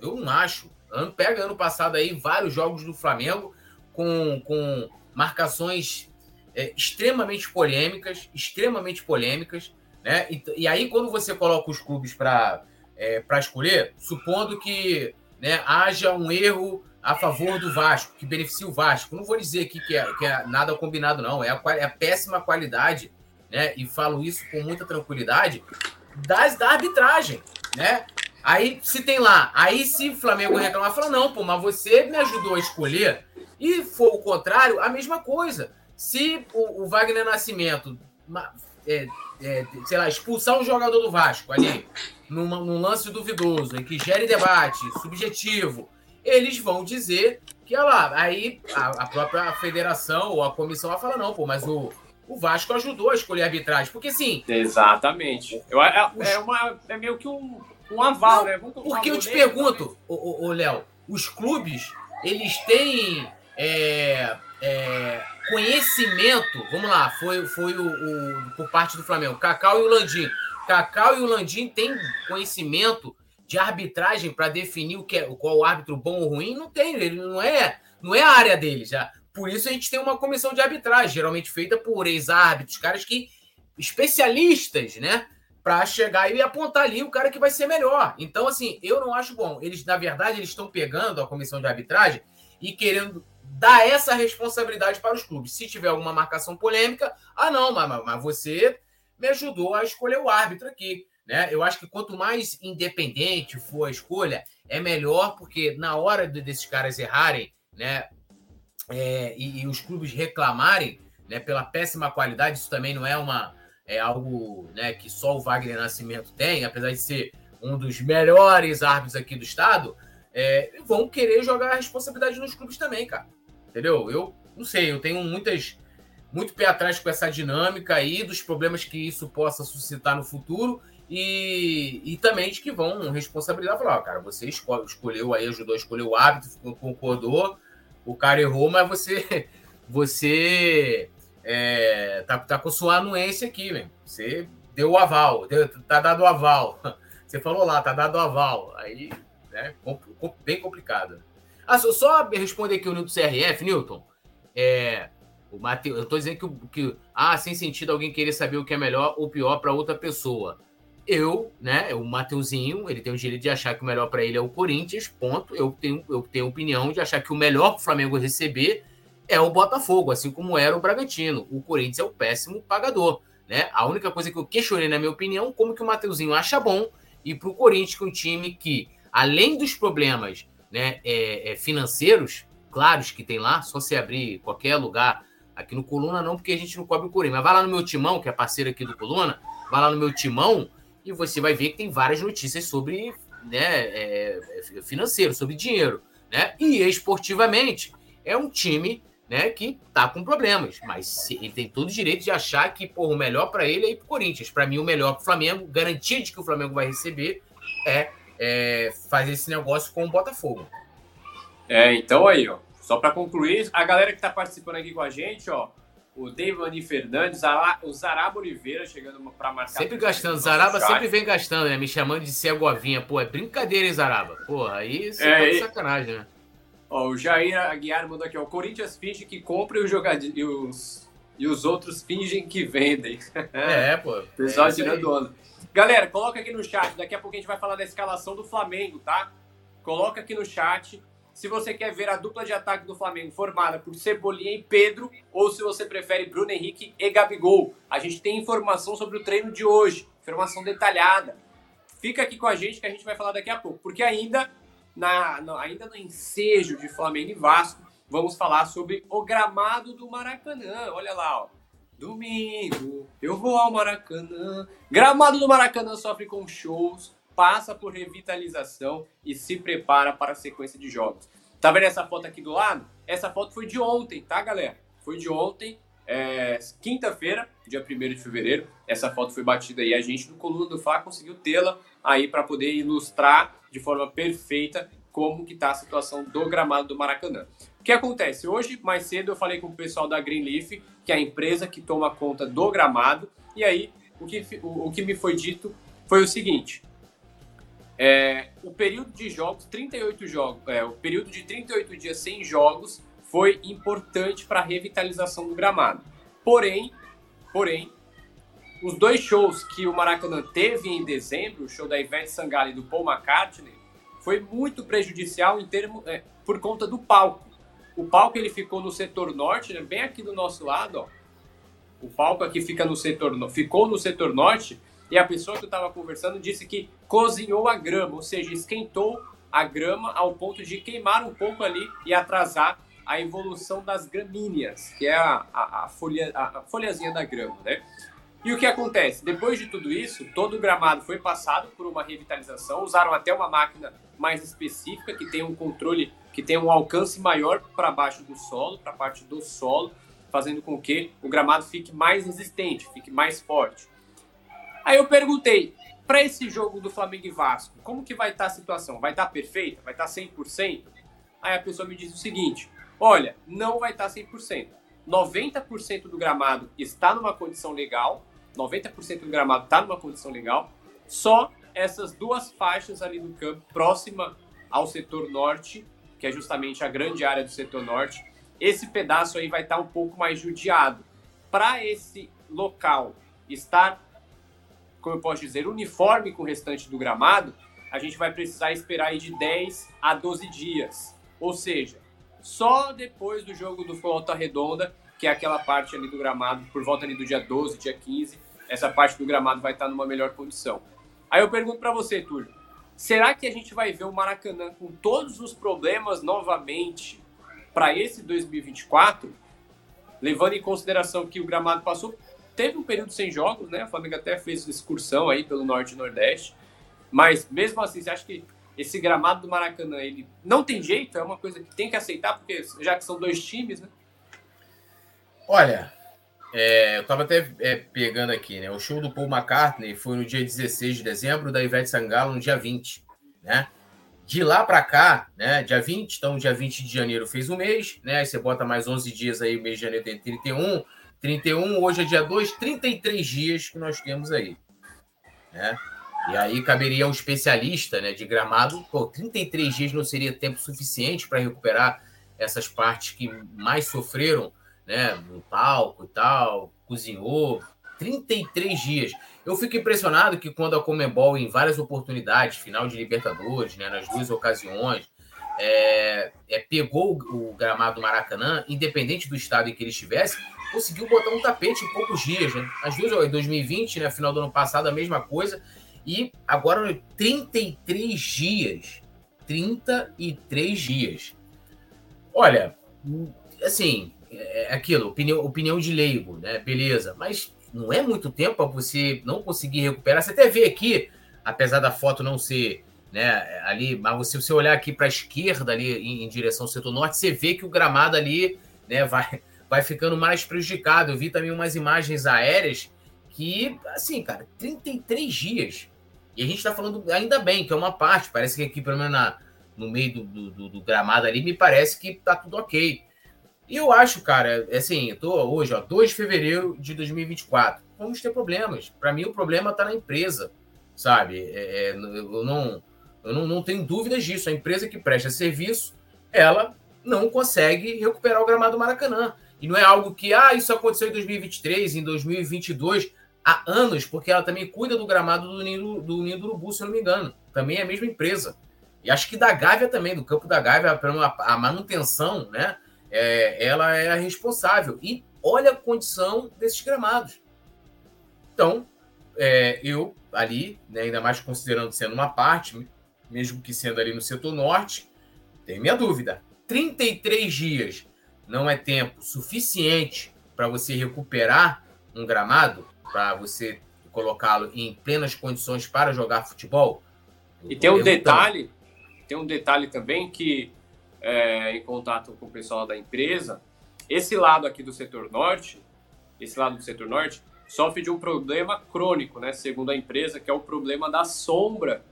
Eu não acho. Ano, pega ano passado aí vários jogos do Flamengo com, com marcações é, extremamente polêmicas, extremamente polêmicas, né? E, e, aí, quando você coloca os clubes para é, escolher, supondo que né, haja um erro a favor do Vasco, que beneficia o Vasco. Não vou dizer aqui que é, que é nada combinado, não. É a, é a péssima qualidade, né? E falo isso com muita tranquilidade, das, da arbitragem, né? Aí, se tem lá, aí se o Flamengo reclamar, fala, não, pô, mas você me ajudou a escolher, e for o contrário, a mesma coisa. Se o, o Wagner Nascimento, é, é, sei lá, expulsar um jogador do Vasco ali, numa, num lance duvidoso, que gere debate, subjetivo, eles vão dizer que, olha lá, aí a, a própria federação ou a comissão vai falar, não, pô, mas o, o Vasco ajudou a escolher a arbitragem, porque sim. Exatamente. Eu, é, é, uma, é meio que um, um aval, não, né? Vamos porque eu te pergunto, ô, Léo, os clubes, eles têm é, é, conhecimento, vamos lá, foi, foi o, o, por parte do Flamengo, Cacau e o Landim. Cacau e o Landim têm conhecimento de arbitragem para definir o que é, qual árbitro bom ou ruim? Não tem, ele não é, não é a área dele já. Por isso a gente tem uma comissão de arbitragem, geralmente feita por ex-árbitros, caras que especialistas, né? Para chegar e apontar ali o cara que vai ser melhor. Então, assim, eu não acho bom. Eles, na verdade, eles estão pegando a comissão de arbitragem e querendo dar essa responsabilidade para os clubes. Se tiver alguma marcação polêmica, ah, não, mas, mas você me ajudou a escolher o árbitro aqui. Né? Eu acho que quanto mais independente for a escolha, é melhor, porque na hora de, desses caras errarem né, é, e, e, os clubes reclamarem né, pela péssima qualidade, isso também não é uma é algo né, que só o Wagner Nascimento tem, apesar de ser um dos melhores árbitros aqui do estado, é, vão querer jogar a responsabilidade nos clubes também, cara. Entendeu? Eu não sei, eu tenho muitas muito pé atrás com essa dinâmica aí, dos problemas que isso possa suscitar no futuro e, e também de que vão responsabilizar, falar, ó, cara, você escolhe, escolheu aí, ajudou a escolher o hábito, concordou, o cara errou, mas você você é, tá, tá com sua anuência aqui, velho. Você deu o aval, deu, tá dado o aval. Você falou lá, tá dado o aval. Aí né? Bem complicado. Ah, só, só responder aqui o Newton CRF, Newton. É, o Mateus, eu tô dizendo que, que ah, sem sentido alguém querer saber o que é melhor ou pior para outra pessoa. Eu, né, o Mateuzinho, ele tem o direito de achar que o melhor para ele é o Corinthians, ponto. Eu tenho, eu tenho opinião de achar que o melhor para o Flamengo receber é o Botafogo, assim como era o Bragantino. O Corinthians é o péssimo pagador, né? A única coisa que eu questionei, na minha opinião, como que o Mateuzinho acha bom ir para o Corinthians, que é um time que além dos problemas né, é, é, financeiros, claros que tem lá, só se abrir qualquer lugar, aqui no Coluna não, porque a gente não cobre o Corinthians, mas vai lá no meu timão, que é parceiro aqui do Coluna, vai lá no meu timão e você vai ver que tem várias notícias sobre né, é, é financeiro, sobre dinheiro. Né? E esportivamente, é um time né, que tá com problemas, mas ele tem todo o direito de achar que porra, o melhor para ele é ir pro Corinthians. Para mim, o melhor para o Flamengo, garantia de que o Flamengo vai receber é é, fazer esse negócio com o Botafogo. É, então aí, ó. Só para concluir, a galera que está participando aqui com a gente, ó. O Devani Fernandes, o Zaraba Oliveira chegando para marcar. Sempre gastando. Zaraba sempre vem gastando, né? Me chamando de cegovinha. Pô, é brincadeira, hein, Zaraba? Pô, aí você é, tá de sacanagem, né? Ó, o Jair Aguiar mandou aqui, ó. O Corinthians finge que compra e os jogadores. E os, e os outros fingem que vendem. É, pô. Pessoal é tirando onda. Galera, coloca aqui no chat. Daqui a pouco a gente vai falar da escalação do Flamengo, tá? Coloca aqui no chat se você quer ver a dupla de ataque do Flamengo formada por Cebolinha e Pedro, ou se você prefere Bruno Henrique e Gabigol. A gente tem informação sobre o treino de hoje, informação detalhada. Fica aqui com a gente que a gente vai falar daqui a pouco, porque ainda, na, no, ainda no ensejo de Flamengo e Vasco, vamos falar sobre o gramado do Maracanã. Olha lá, ó. Domingo, eu vou ao Maracanã. Gramado do Maracanã sofre com shows passa por revitalização e se prepara para a sequência de jogos. Tá vendo essa foto aqui do lado? Essa foto foi de ontem, tá, galera? Foi de ontem, é, quinta-feira, dia 1 de fevereiro. Essa foto foi batida aí. A gente do Coluna do Fá conseguiu tê-la aí para poder ilustrar de forma perfeita como que tá a situação do gramado do Maracanã. O que acontece? Hoje, mais cedo, eu falei com o pessoal da Greenleaf, que é a empresa que toma conta do gramado, e aí o que, o, o que me foi dito foi o seguinte: é, o período de jogos, 38 jogos, é, o período de 38 dias sem jogos foi importante para a revitalização do gramado. Porém, porém, os dois shows que o Maracanã teve em dezembro, o show da Ivete Sangalo e do Paul McCartney, foi muito prejudicial em termo, é, por conta do palco. O palco ele ficou no setor norte, né, bem aqui do nosso lado, ó. O palco aqui fica no setor, ficou no setor norte e a pessoa que eu estava conversando disse que cozinhou a grama, ou seja, esquentou a grama ao ponto de queimar um pouco ali e atrasar a evolução das gramíneas, que é a, a, a, folha, a, a folhazinha da grama, né? E o que acontece? Depois de tudo isso, todo o gramado foi passado por uma revitalização, usaram até uma máquina mais específica que tem um controle, que tem um alcance maior para baixo do solo, para a parte do solo, fazendo com que o gramado fique mais resistente, fique mais forte. Aí eu perguntei, para esse jogo do Flamengo e Vasco, como que vai estar tá a situação? Vai estar tá perfeita? Vai estar tá 100%? Aí a pessoa me disse o seguinte, olha, não vai estar 100%. 90% do gramado está numa condição legal, 90% do gramado está numa condição legal, só essas duas faixas ali do campo, próxima ao setor norte, que é justamente a grande área do setor norte, esse pedaço aí vai estar um pouco mais judiado. Para esse local estar, como eu posso dizer, uniforme com o restante do gramado, a gente vai precisar esperar aí de 10 a 12 dias. Ou seja, só depois do jogo do Volta Redonda, que é aquela parte ali do gramado, por volta ali do dia 12, dia 15, essa parte do gramado vai estar numa melhor condição. Aí eu pergunto para você, Túlio, será que a gente vai ver o Maracanã com todos os problemas novamente para esse 2024? Levando em consideração que o gramado passou, teve um período sem jogos, né? O Flamengo até fez excursão aí pelo Norte e Nordeste. Mas mesmo assim, você acha que esse gramado do Maracanã, ele não tem jeito? É uma coisa que tem que aceitar, porque já que são dois times, né? Olha, é, eu estava até é, pegando aqui, né? O show do Paul McCartney foi no dia 16 de dezembro, da Ivete Sangalo no dia 20, né? De lá para cá, né? Dia 20, então dia 20 de janeiro fez um mês, né? Aí você bota mais 11 dias aí, mês de janeiro tem 31, 31, hoje é dia 2, 33 dias que nós temos aí, né? E aí caberia um especialista, né, de gramado, pô, 33 dias não seria tempo suficiente para recuperar essas partes que mais sofreram né, no palco e tal, cozinhou, 33 dias. Eu fico impressionado que quando a Comembol, em várias oportunidades, final de Libertadores, né, nas duas ocasiões, é, é, pegou o gramado do Maracanã, independente do estado em que ele estivesse, conseguiu botar um tapete em poucos dias. Né? As duas, em 2020, né, final do ano passado, a mesma coisa. E agora, 33 dias. 33 dias. Olha, assim, é, é aquilo, opinião, opinião de leigo, né? Beleza, mas não é muito tempo para você não conseguir recuperar. Você até vê aqui, apesar da foto não ser né, ali, mas se você olhar aqui para a esquerda, ali em, em, direção ao setor norte, você vê que o gramado ali né, vai, vai ficando mais prejudicado. Eu vi também umas imagens aéreas que, assim, cara, 33 dias. E a gente está falando, ainda bem, que é uma parte. Parece que aqui, pelo menos na, no meio do, do, do, gramado ali, me parece que tá tudo ok. E eu acho, cara, assim, eu tô hoje, ó, 2 de fevereiro de 2024. Vamos ter problemas. Para mim, o problema está na empresa, sabe? É, é, eu não, eu não, não tenho dúvidas disso. A empresa que presta serviço, ela não consegue recuperar o gramado do Maracanã. E não é algo que, ah, isso aconteceu em 2023, em 2022, há anos, porque ela também cuida do gramado do Ninho do, Ninho do Urubu, se eu não me engano. Também é a mesma empresa. E acho que da Gávea também, do campo da Gávea, a manutenção, né? é, ela é a responsável. E olha a condição desses gramados. Então, é, eu ali, né, ainda mais considerando sendo uma parte, mesmo que sendo ali no setor norte, tenho minha dúvida. 33 dias não é tempo suficiente para você recuperar um gramado, para você colocá-lo em plenas condições para jogar futebol? E tem um detalhe, tem um detalhe também que, é, em contato com o pessoal da empresa, esse lado aqui do setor norte, esse lado do setor norte, sofre de um problema crônico, né? Segundo a empresa, que é o problema da sombra.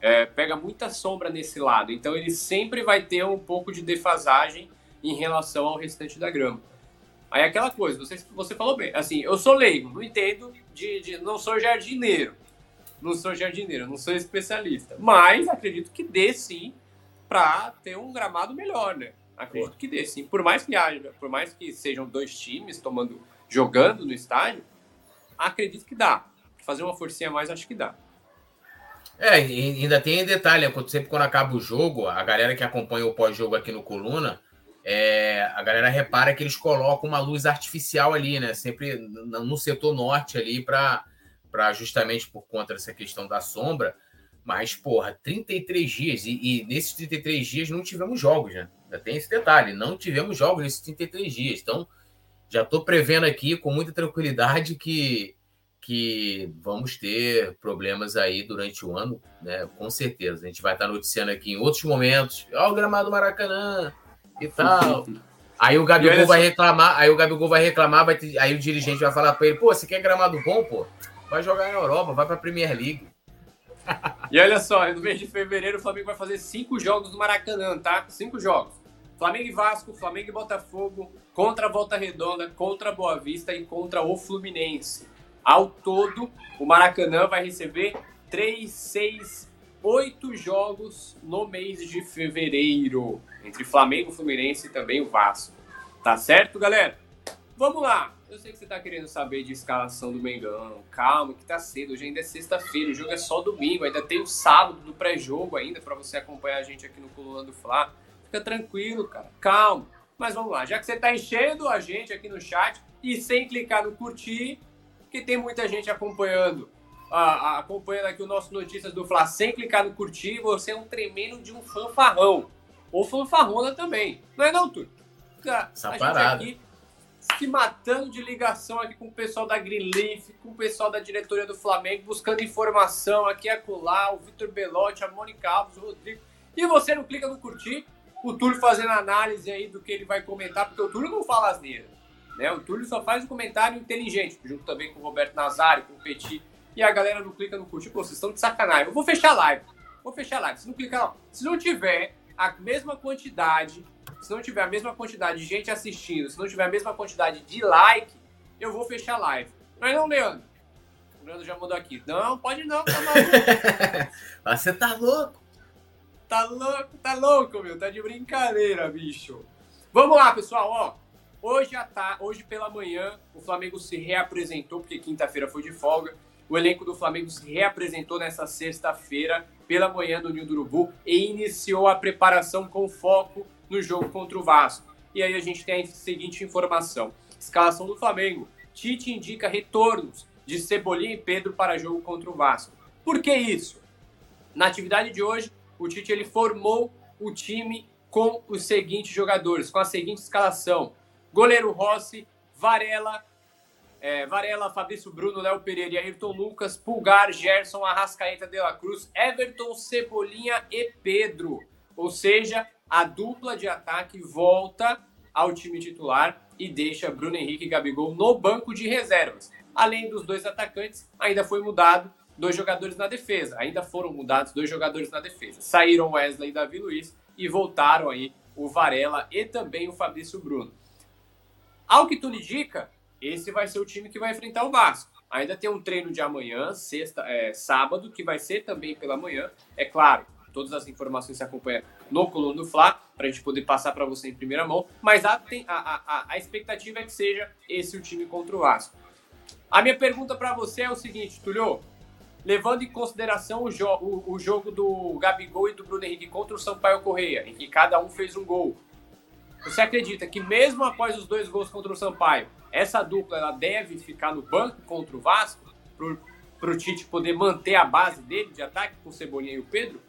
É, pega muita sombra nesse lado, então ele sempre vai ter um pouco de defasagem em relação ao restante da grama. Aí aquela coisa, você, você falou bem, assim, eu sou leigo, não entendo de, de não sou jardineiro, não sou jardineiro, não sou especialista, mas acredito que dê sim para ter um gramado melhor, né? Acredito que dê sim, por mais que haja, por mais que sejam dois times tomando, jogando no estádio, acredito que dá. Fazer uma forcinha a mais, acho que dá. É, ainda tem detalhe, sempre quando acaba o jogo, a galera que acompanha o pós-jogo aqui no Coluna, é, a galera repara que eles colocam uma luz artificial ali, né? Sempre no setor norte ali, para justamente por conta dessa questão da sombra. Mas, porra, 33 dias, e, e nesses 33 dias não tivemos jogos, né? Ainda tem esse detalhe, não tivemos jogos nesses 33 dias. Então, já estou prevendo aqui com muita tranquilidade que, que vamos ter problemas aí durante o ano, né? Com certeza. A gente vai estar noticiando aqui em outros momentos. Ó, o gramado Maracanã e tal. Aí o Gabigol vai reclamar, aí o Gabigol vai reclamar, vai ter, aí o dirigente vai falar para ele, pô, você quer gramado bom, pô? Vai jogar na Europa, vai para a Premier League. E olha só, no mês de fevereiro o Flamengo vai fazer cinco jogos no Maracanã, tá? Cinco jogos. Flamengo e Vasco, Flamengo e Botafogo, contra a Volta Redonda, contra a Boa Vista e contra o Fluminense. Ao todo, o Maracanã vai receber 3, 6, 8 jogos no mês de fevereiro. Entre Flamengo, Fluminense e também o Vasco. Tá certo, galera? Vamos lá. Eu sei que você tá querendo saber de escalação do Mengão. Calma, que tá cedo. Hoje ainda é sexta-feira. O jogo é só domingo. Ainda tem o sábado do pré-jogo ainda para você acompanhar a gente aqui no Coluna do Fla. Fica tranquilo, cara. Calma. Mas vamos lá. Já que você está enchendo a gente aqui no chat e sem clicar no curtir, que tem muita gente acompanhando, a, a, acompanhando aqui o nosso Notícias do Fla sem clicar no curtir, você é um tremendo de um fanfarrão. Ou fanfarrona também. Não é não, Túlio? Essa a parada. gente aqui se matando de ligação aqui com o pessoal da Greenleaf, com o pessoal da diretoria do Flamengo, buscando informação aqui acolá, o Vitor Belotti, a Mônica Alves, o Rodrigo. E você não clica no curtir, o Túlio fazendo análise aí do que ele vai comentar, porque o Túlio não fala asneira. Né? O Túlio só faz um comentário inteligente, junto também com o Roberto Nazário, com o Petit, e a galera não clica no curtir. Pô, vocês estão de sacanagem. Eu vou fechar a live. Vou fechar a live. Se não clicar, não. Se não tiver a mesma quantidade, se não tiver a mesma quantidade de gente assistindo, se não tiver a mesma quantidade de like, eu vou fechar a live. Mas não, Leandro. O Leandro já mandou aqui. Não, pode não, tá maluco. Você tá louco. Tá louco, tá louco, meu. Tá de brincadeira, bicho. Vamos lá, pessoal, ó. Hoje, tá, hoje pela manhã, o Flamengo se reapresentou, porque quinta-feira foi de folga. O elenco do Flamengo se reapresentou nessa sexta-feira, pela manhã do Ninho do Urubu, e iniciou a preparação com foco no jogo contra o Vasco. E aí a gente tem a seguinte informação: escalação do Flamengo. Tite indica retornos de Cebolinha e Pedro para jogo contra o Vasco. Por que isso? Na atividade de hoje, o Tite ele formou o time com os seguintes jogadores, com a seguinte escalação: goleiro Rossi, Varela, é, Varela, Fabrício Bruno, Léo Pereira, Ayrton Lucas, Pulgar, Gerson, Arrascaeta de la Cruz, Everton, Cebolinha e Pedro. Ou seja, a dupla de ataque volta ao time titular e deixa Bruno Henrique e Gabigol no banco de reservas. Além dos dois atacantes, ainda foi mudado dois jogadores na defesa. Ainda foram mudados dois jogadores na defesa. Saíram Wesley e Davi Luiz e voltaram aí o Varela e também o Fabrício Bruno. Ao que tudo indica, esse vai ser o time que vai enfrentar o Vasco. Ainda tem um treino de amanhã, sexta, é, sábado, que vai ser também pela manhã. É claro, todas as informações se acompanham no Coluna do Fla, para a gente poder passar para você em primeira mão. Mas a, a, a, a expectativa é que seja esse o time contra o Vasco. A minha pergunta para você é o seguinte, Tulio levando em consideração o, jo o, o, jogo do Gabigol e do Bruno Henrique contra o Sampaio Correia, em que cada um fez um gol. Você acredita que mesmo após os dois gols contra o Sampaio, essa dupla ela deve ficar no banco contra o Vasco para o Tite poder manter a base dele de ataque com o Cebolinha e o Pedro?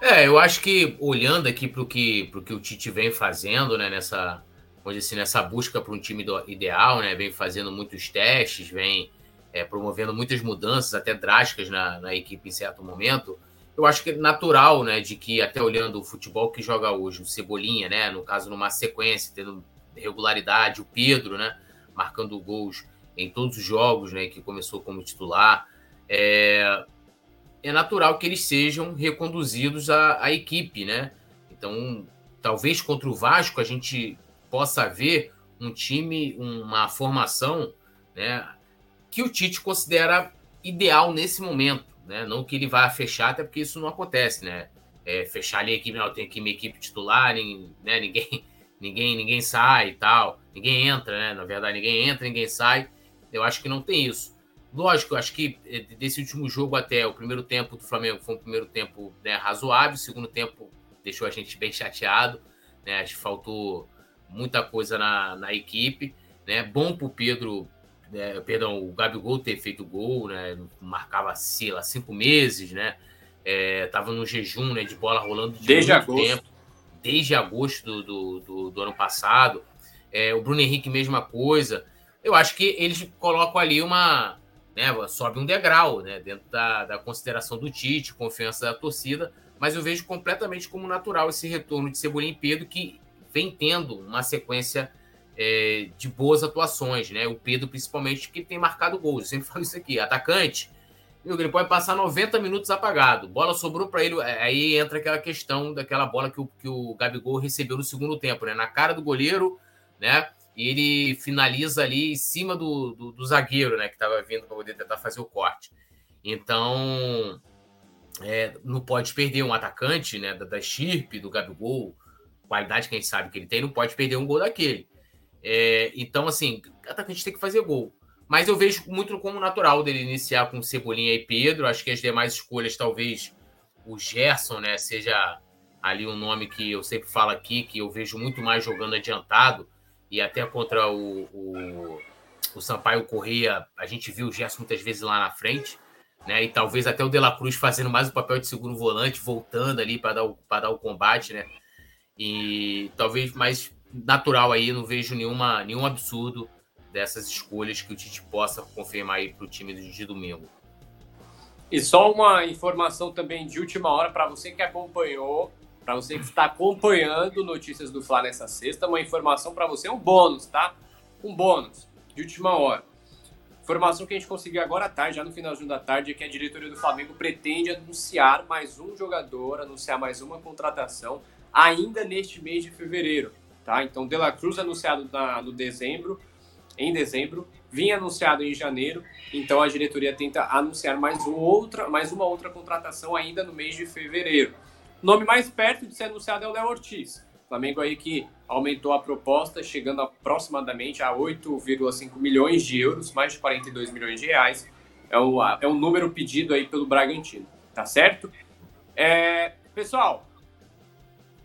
É, eu acho que olhando aqui para o que, que o Tite vem fazendo, né, nessa, assim, nessa busca para um time ideal, né, vem fazendo muitos testes, vem é, promovendo muitas mudanças, até drásticas na, na equipe em certo momento. Eu acho que é natural, né, de que até olhando o futebol que joga hoje, o Cebolinha, né, no caso numa sequência, tendo regularidade, o Pedro, né, marcando gols em todos os jogos, né, que começou como titular, é, é natural que eles sejam reconduzidos à, à equipe, né? Então, talvez contra o Vasco a gente possa ver um time, uma formação, né, que o Tite considera ideal nesse momento, né? Não que ele vá fechar, até porque isso não acontece, né? É, fechar ali a equipe, não, tem aqui minha equipe titular, né? Ninguém, ninguém, ninguém sai e tal, ninguém entra, né? Na verdade, ninguém entra, ninguém sai. Eu acho que não tem isso. Lógico, eu acho que eh, desse último jogo até o primeiro tempo do Flamengo foi um primeiro tempo né, razoável, o segundo tempo deixou a gente bem chateado, né? Acho que faltou muita coisa na, na equipe, né? Bom pro Pedro é, perdão, o Gabigol ter feito gol, né? Marcava, sei lá, cinco meses, né? É, tava no jejum né, de bola rolando de desde agosto. tempo, desde agosto do, do, do, do ano passado. É, o Bruno Henrique, mesma coisa. Eu acho que eles colocam ali uma. Né, sobe um degrau né, dentro da, da consideração do Tite, confiança da torcida, mas eu vejo completamente como natural esse retorno de Cebolinha e Pedro, que vem tendo uma sequência é, de boas atuações, né? O Pedro, principalmente, que tem marcado gols. Eu sempre falo isso aqui. Atacante, ele pode passar 90 minutos apagado. Bola sobrou para ele. É, aí entra aquela questão daquela bola que o, que o Gabigol recebeu no segundo tempo, né? Na cara do goleiro, né? E ele finaliza ali em cima do, do, do zagueiro, né? Que estava vindo para poder tentar fazer o corte. Então, é, não pode perder um atacante, né? Da, da Chirp, do Gabigol, qualidade que a gente sabe que ele tem, não pode perder um gol daquele. É, então, assim, atacante tem que fazer gol. Mas eu vejo muito como natural dele iniciar com Cebolinha e Pedro. Acho que as demais escolhas, talvez o Gerson, né, seja ali um nome que eu sempre falo aqui, que eu vejo muito mais jogando adiantado. E até contra o, o, o Sampaio Correia, a gente viu o Gerson muitas vezes lá na frente. Né, e talvez até o De La Cruz fazendo mais o papel de segundo volante, voltando ali para dar, o, dar o combate, né? E talvez mais natural aí, não vejo nenhuma, nenhum absurdo dessas escolhas que o Tite possa confirmar aí para o time de domingo. E só uma informação também de última hora para você que acompanhou, para você que está acompanhando notícias do Fla nessa sexta, uma informação para você, um bônus, tá? Um bônus de última hora. Informação que a gente conseguiu agora à tarde, já no finalzinho da tarde, é que a diretoria do Flamengo pretende anunciar mais um jogador, anunciar mais uma contratação ainda neste mês de fevereiro. Tá? Então, De La Cruz anunciado na, no dezembro, em dezembro, vinha anunciado em janeiro, então a diretoria tenta anunciar mais, um outra, mais uma outra contratação ainda no mês de fevereiro. O nome mais perto de ser anunciado é o Léo Ortiz. Flamengo aí que aumentou a proposta, chegando aproximadamente a 8,5 milhões de euros, mais de 42 milhões de reais. É o, é o número pedido aí pelo Bragantino, tá certo? É, pessoal,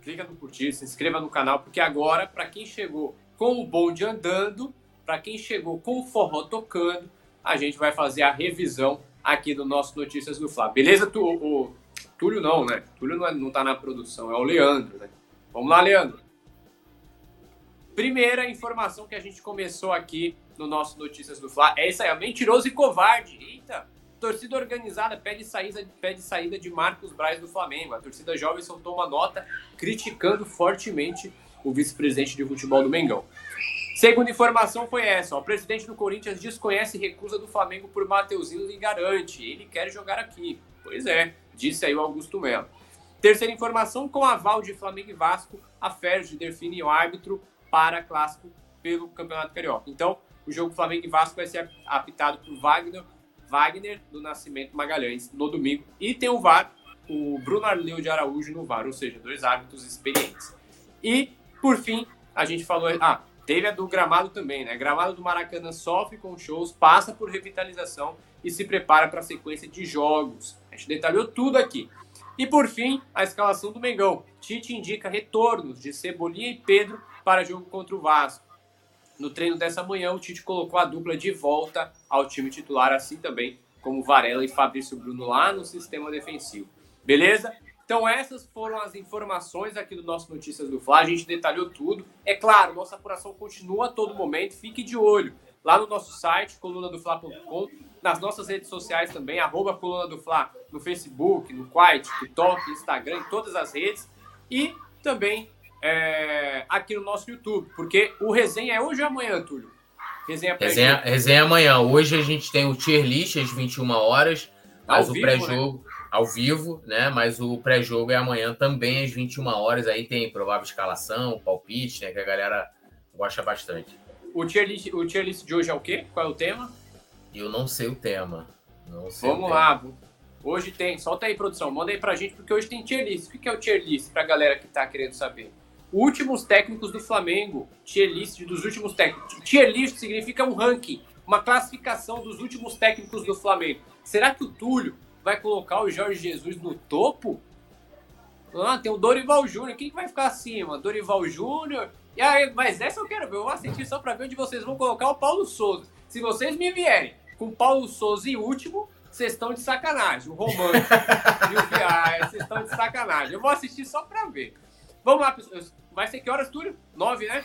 clica no curtir, se inscreva no canal, porque agora, para quem chegou com o bonde andando, para quem chegou com o forró tocando, a gente vai fazer a revisão aqui do nosso Notícias do Flá. Beleza, tu, o, Túlio não, né? Túlio não, é, não tá na produção, é o Leandro, né? Vamos lá, Leandro. Primeira informação que a gente começou aqui no nosso Notícias do Fla é isso aí, é mentiroso e covarde. Eita, Torcida organizada pede saída, pede saída de Marcos Braz do Flamengo. A torcida jovem soltou uma nota criticando fortemente o vice-presidente de futebol do Mengão. Segunda informação foi essa: ó, o presidente do Corinthians desconhece recusa do Flamengo por Mateuzinho e garante. Ele quer jogar aqui. Pois é, disse aí o Augusto Melo. Terceira informação: com aval de Flamengo e Vasco, a Ferdi define o árbitro para clássico pelo Campeonato Carioca. Então, o jogo Flamengo e Vasco vai ser apitado por Wagner Wagner do Nascimento Magalhães no domingo. E tem o VAR, o Bruno Arleu de Araújo no VAR, ou seja, dois árbitros experientes. E, por fim, a gente falou. Ah, teve a do gramado também, né? Gramado do Maracanã sofre com shows, passa por revitalização e se prepara para a sequência de jogos. A gente detalhou tudo aqui. E por fim, a escalação do Mengão. Tite indica retornos de Cebolinha e Pedro para jogo contra o Vasco. No treino dessa manhã, o Tite colocou a dupla de volta ao time titular, assim também como Varela e Fabrício Bruno lá no sistema defensivo. Beleza? Então essas foram as informações aqui do nosso Notícias do Fla. A gente detalhou tudo. É claro, nossa apuração continua a todo momento. Fique de olho. lá no nosso site, colunadofla.com, nas nossas redes sociais também, arroba Coluna do Fla, no Facebook, no Quai, TikTok, Instagram, em todas as redes. E também é, aqui no nosso YouTube, porque o resenha é hoje ou amanhã, Túlio? Resenha, resenha, resenha amanhã. Hoje a gente tem o tier list às 21 horas, mas ao o pré-jogo né? ao vivo, né? Mas o pré-jogo é amanhã também às 21 horas. Aí tem provável escalação, palpite, né? Que a galera gosta bastante. O tier list, o tier list de hoje é o quê? Qual é o tema? Eu não sei o tema. Não sei Vamos lá. Hoje tem. Solta aí, produção. Manda aí pra gente, porque hoje tem tier list. O que é o tier list pra galera que tá querendo saber? Últimos técnicos do Flamengo. Tier list dos últimos técnicos. Tier list significa um ranking, uma classificação dos últimos técnicos do Flamengo. Será que o Túlio vai colocar o Jorge Jesus no topo? Ah, tem o Dorival Júnior. Quem vai ficar acima? Dorival Júnior? E aí, mas essa eu quero ver. Eu vou assistir só pra ver onde vocês vão colocar o Paulo Souza. Se vocês me vierem com Paulo Souza em último, vocês estão de sacanagem. O Romântico e o vocês estão de sacanagem. Eu vou assistir só pra ver. Vamos lá, pessoal. Vai ser que horas, Túlio? Nove, né?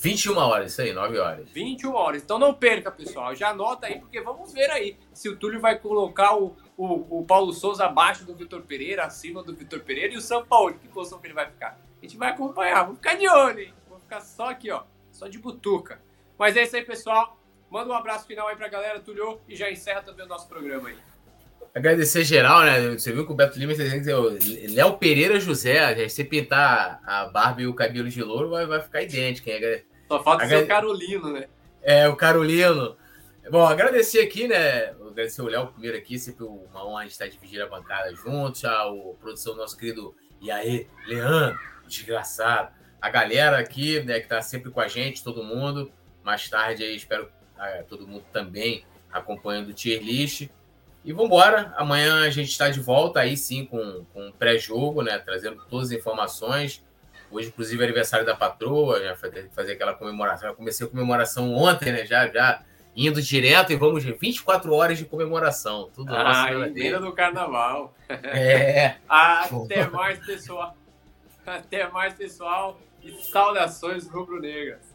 21 horas, isso aí, 9 horas. 21 horas. Então não perca, pessoal. Já anota aí, porque vamos ver aí se o Túlio vai colocar o, o, o Paulo Souza abaixo do Vitor Pereira, acima do Vitor Pereira e o São Paulo. Que posição que ele vai ficar? A gente vai acompanhar. Vamos ficar de olho, hein? Vamos ficar só aqui, ó. Só de butuca. Mas é isso aí, pessoal. Manda um abraço final aí pra galera, Túlio, e já encerra também o nosso programa aí. Agradecer geral, né? Você viu que o Beto Lima está dizendo que Léo Pereira José, se pintar a barba e o cabelo de louro, vai, vai ficar idêntico. Só falta Agrade... ser o Carolino, né? É, o Carolino. Bom, agradecer aqui, né? Agradecer o Léo primeiro aqui, sempre uma honra a gente estar dividindo a bancada juntos, a produção do nosso querido E aí, Leandro, desgraçado. A galera aqui, né, que está sempre com a gente, todo mundo. Mais tarde aí, espero ah, todo mundo também acompanhando o tier list. E vamos embora. Amanhã a gente está de volta aí sim com, com um pré-jogo, né? Trazendo todas as informações. Hoje, inclusive, é aniversário da patroa, já fazer, aquela comemoração. Já comecei a comemoração ontem, né? Já, já indo direto e vamos de 24 horas de comemoração. Tudo ah, nosso. do carnaval. É. Até mais, pessoal. Até mais, pessoal. E saudações rubro-negras.